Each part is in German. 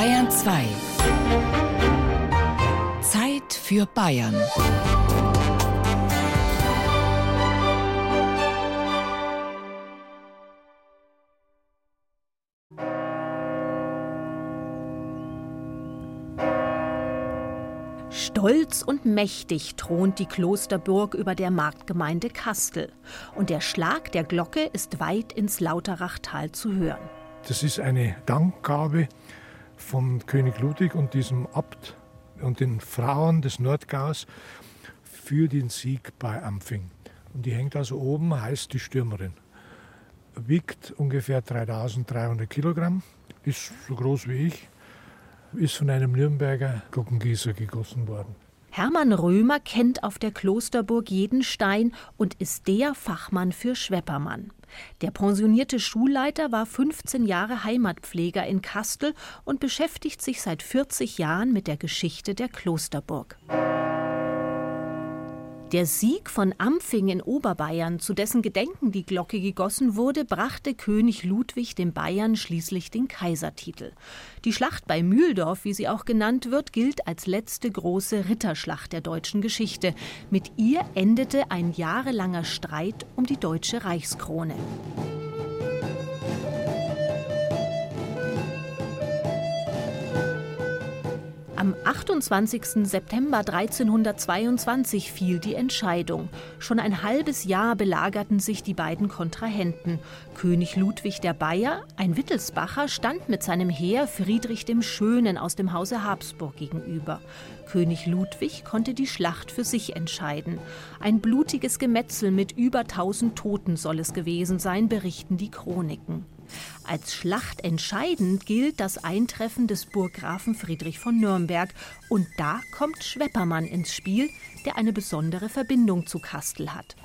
Bayern 2. Zeit für Bayern. Stolz und mächtig thront die Klosterburg über der Marktgemeinde Kastel. Und der Schlag der Glocke ist weit ins Lauterachtal zu hören. Das ist eine Dankgabe von König Ludwig und diesem Abt und den Frauen des Nordgaus für den Sieg bei Ampfing. Und die hängt also oben, heißt die Stürmerin. Wiegt ungefähr 3300 Kilogramm, ist so groß wie ich, ist von einem Nürnberger Glockengießer gegossen worden. Hermann Römer kennt auf der Klosterburg jeden Stein und ist der Fachmann für Schweppermann. Der pensionierte Schulleiter war 15 Jahre Heimatpfleger in Kastel und beschäftigt sich seit 40 Jahren mit der Geschichte der Klosterburg. Der Sieg von Ampfing in Oberbayern, zu dessen Gedenken die Glocke gegossen wurde, brachte König Ludwig den Bayern schließlich den Kaisertitel. Die Schlacht bei Mühldorf, wie sie auch genannt wird, gilt als letzte große Ritterschlacht der deutschen Geschichte. Mit ihr endete ein jahrelanger Streit um die deutsche Reichskrone. Am 28. September 1322 fiel die Entscheidung. Schon ein halbes Jahr belagerten sich die beiden Kontrahenten. König Ludwig der Bayer, ein Wittelsbacher, stand mit seinem Heer Friedrich dem Schönen aus dem Hause Habsburg gegenüber. König Ludwig konnte die Schlacht für sich entscheiden. Ein blutiges Gemetzel mit über tausend Toten soll es gewesen sein, berichten die Chroniken. Als Schlacht entscheidend gilt das Eintreffen des Burggrafen Friedrich von Nürnberg. Und da kommt Schweppermann ins Spiel, der eine besondere Verbindung zu Kastel hat.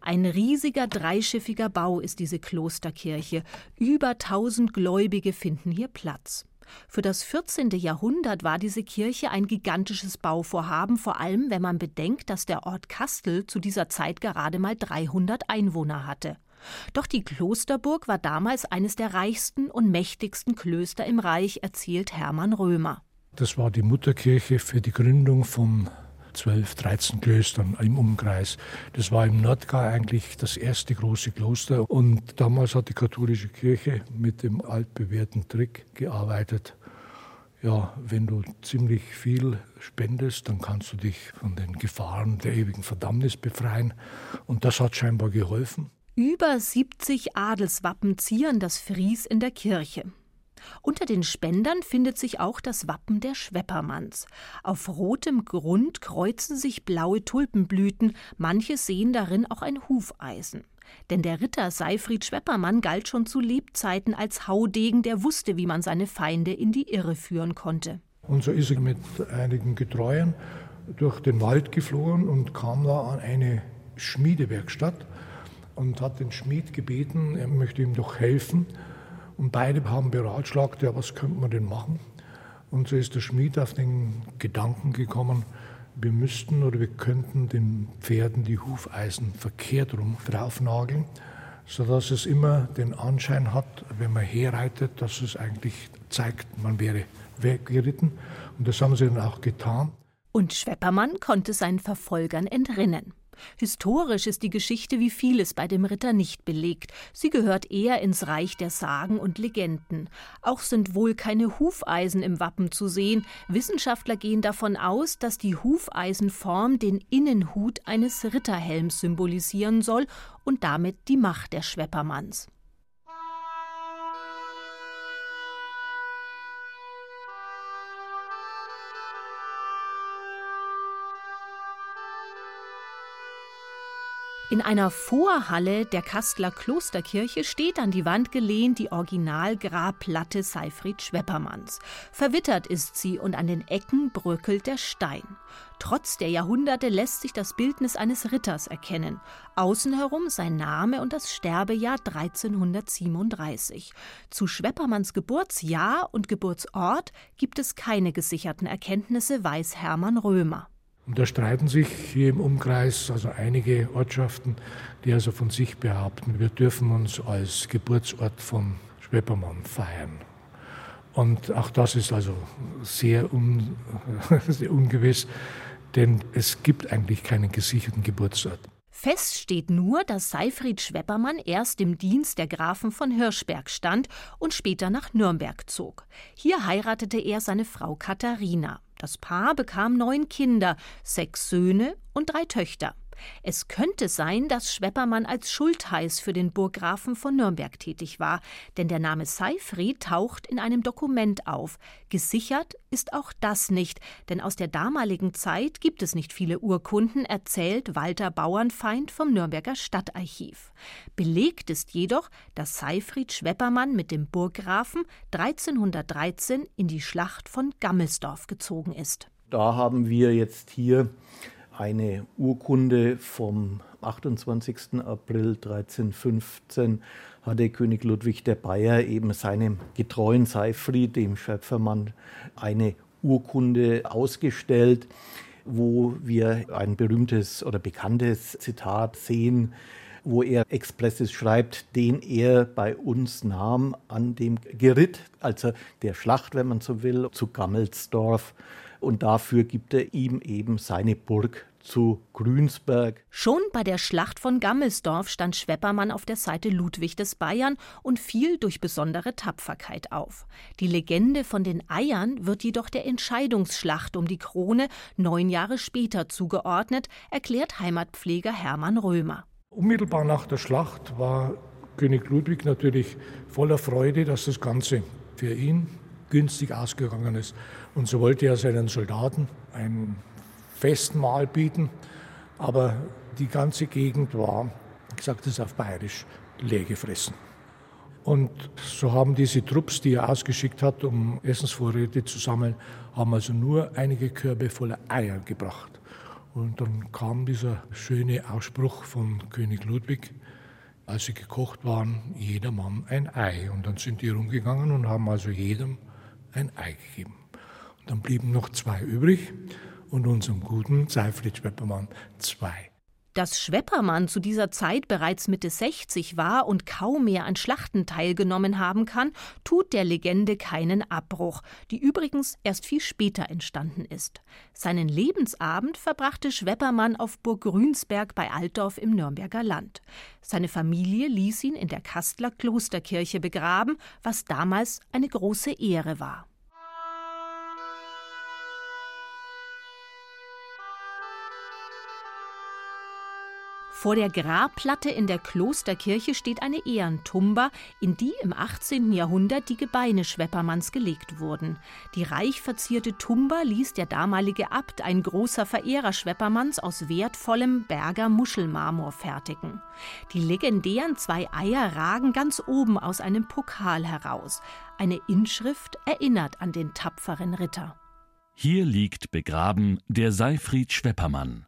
Ein riesiger dreischiffiger Bau ist diese Klosterkirche. Über tausend Gläubige finden hier Platz. Für das 14. Jahrhundert war diese Kirche ein gigantisches Bauvorhaben, vor allem wenn man bedenkt, dass der Ort Kastel zu dieser Zeit gerade mal 300 Einwohner hatte. Doch die Klosterburg war damals eines der reichsten und mächtigsten Klöster im Reich, erzählt Hermann Römer. Das war die Mutterkirche für die Gründung von 12, 13 Klöstern im Umkreis. Das war im Nordgau eigentlich das erste große Kloster. Und damals hat die katholische Kirche mit dem altbewährten Trick gearbeitet. Ja, wenn du ziemlich viel spendest, dann kannst du dich von den Gefahren der ewigen Verdammnis befreien. Und das hat scheinbar geholfen. Über 70 Adelswappen zieren das Fries in der Kirche. Unter den Spendern findet sich auch das Wappen der Schweppermanns. Auf rotem Grund kreuzen sich blaue Tulpenblüten, manche sehen darin auch ein Hufeisen. Denn der Ritter Seifried Schweppermann galt schon zu Lebzeiten als Haudegen, der wusste, wie man seine Feinde in die Irre führen konnte. Und so ist er mit einigen Getreuen durch den Wald geflohen und kam da an eine Schmiedewerkstatt und hat den Schmied gebeten, er möchte ihm doch helfen. Und beide haben beratschlagt, ja, was könnte man denn machen? Und so ist der Schmied auf den Gedanken gekommen, wir müssten oder wir könnten den Pferden die Hufeisen verkehrt rum draufnageln, sodass es immer den Anschein hat, wenn man herreitet, dass es eigentlich zeigt, man wäre weggeritten. Und das haben sie dann auch getan. Und Schweppermann konnte seinen Verfolgern entrinnen. Historisch ist die Geschichte wie vieles bei dem Ritter nicht belegt. Sie gehört eher ins Reich der Sagen und Legenden. Auch sind wohl keine Hufeisen im Wappen zu sehen. Wissenschaftler gehen davon aus, dass die Hufeisenform den Innenhut eines Ritterhelms symbolisieren soll und damit die Macht der Schweppermanns. In einer Vorhalle der Kastler Klosterkirche steht an die Wand gelehnt die Originalgrabplatte Seifried Schweppermanns. Verwittert ist sie und an den Ecken bröckelt der Stein. Trotz der Jahrhunderte lässt sich das Bildnis eines Ritters erkennen. Außen herum sein Name und das Sterbejahr 1337. Zu Schweppermanns Geburtsjahr und Geburtsort gibt es keine gesicherten Erkenntnisse, weiß Hermann Römer. Und da streiten sich hier im Umkreis also einige Ortschaften, die also von sich behaupten, wir dürfen uns als Geburtsort von Schweppermann feiern. Und auch das ist also sehr, un, sehr ungewiss, denn es gibt eigentlich keinen gesicherten Geburtsort. Fest steht nur, dass Seifried Schweppermann erst im Dienst der Grafen von Hirschberg stand und später nach Nürnberg zog. Hier heiratete er seine Frau Katharina. Das Paar bekam neun Kinder, sechs Söhne und drei Töchter. Es könnte sein, dass Schweppermann als Schultheiß für den Burggrafen von Nürnberg tätig war, denn der Name Seifried taucht in einem Dokument auf. Gesichert ist auch das nicht, denn aus der damaligen Zeit gibt es nicht viele Urkunden, erzählt Walter Bauernfeind vom Nürnberger Stadtarchiv. Belegt ist jedoch, dass Seifried Schweppermann mit dem Burggrafen 1313 in die Schlacht von Gammelsdorf gezogen ist. Da haben wir jetzt hier eine Urkunde vom 28. April 1315 hatte König Ludwig der Bayer eben seinem getreuen Seifried, dem Schöpfermann, eine Urkunde ausgestellt, wo wir ein berühmtes oder bekanntes Zitat sehen, wo er expressis schreibt, den er bei uns nahm an dem Geritt, also der Schlacht, wenn man so will, zu Gammelsdorf und dafür gibt er ihm eben seine Burg zu Grünsberg. Schon bei der Schlacht von Gammelsdorf stand Schweppermann auf der Seite Ludwig des Bayern und fiel durch besondere Tapferkeit auf. Die Legende von den Eiern wird jedoch der Entscheidungsschlacht um die Krone neun Jahre später zugeordnet, erklärt Heimatpfleger Hermann Römer. Unmittelbar nach der Schlacht war König Ludwig natürlich voller Freude, dass das Ganze für ihn günstig ausgegangen ist. Und so wollte er seinen Soldaten ein Festmahl bieten. Aber die ganze Gegend war, ich sage das auf Bayerisch, leer gefressen. Und so haben diese Trupps, die er ausgeschickt hat, um Essensvorräte zu sammeln, haben also nur einige Körbe voller Eier gebracht. Und dann kam dieser schöne Ausspruch von König Ludwig, als sie gekocht waren, jeder Mann ein Ei. Und dann sind die rumgegangen und haben also jedem ein Ei gegeben. Und dann blieben noch zwei übrig und unserem guten Seifried Schweppermann zwei. Dass Schweppermann zu dieser Zeit bereits Mitte 60 war und kaum mehr an Schlachten teilgenommen haben kann, tut der Legende keinen Abbruch, die übrigens erst viel später entstanden ist. Seinen Lebensabend verbrachte Schweppermann auf Burg Grünsberg bei Altdorf im Nürnberger Land. Seine Familie ließ ihn in der Kastler Klosterkirche begraben, was damals eine große Ehre war. Vor der Grabplatte in der Klosterkirche steht eine Ehrentumba, in die im 18. Jahrhundert die Gebeine Schweppermanns gelegt wurden. Die reich verzierte Tumba ließ der damalige Abt, ein großer Verehrer Schweppermanns, aus wertvollem Berger Muschelmarmor fertigen. Die legendären zwei Eier ragen ganz oben aus einem Pokal heraus. Eine Inschrift erinnert an den tapferen Ritter. Hier liegt begraben der Seifried Schweppermann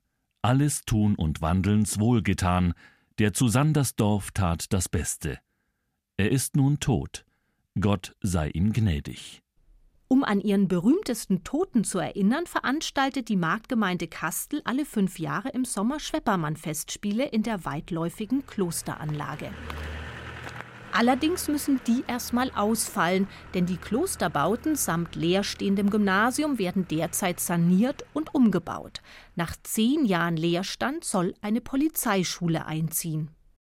alles Tun und Wandelns wohlgetan, der zu Sandersdorf tat das Beste. Er ist nun tot, Gott sei ihm gnädig. Um an ihren berühmtesten Toten zu erinnern, veranstaltet die Marktgemeinde Kastel alle fünf Jahre im Sommer Schweppermann-Festspiele in der weitläufigen Klosteranlage. Allerdings müssen die erstmal ausfallen, denn die Klosterbauten samt leerstehendem Gymnasium werden derzeit saniert und umgebaut. Nach zehn Jahren Leerstand soll eine Polizeischule einziehen.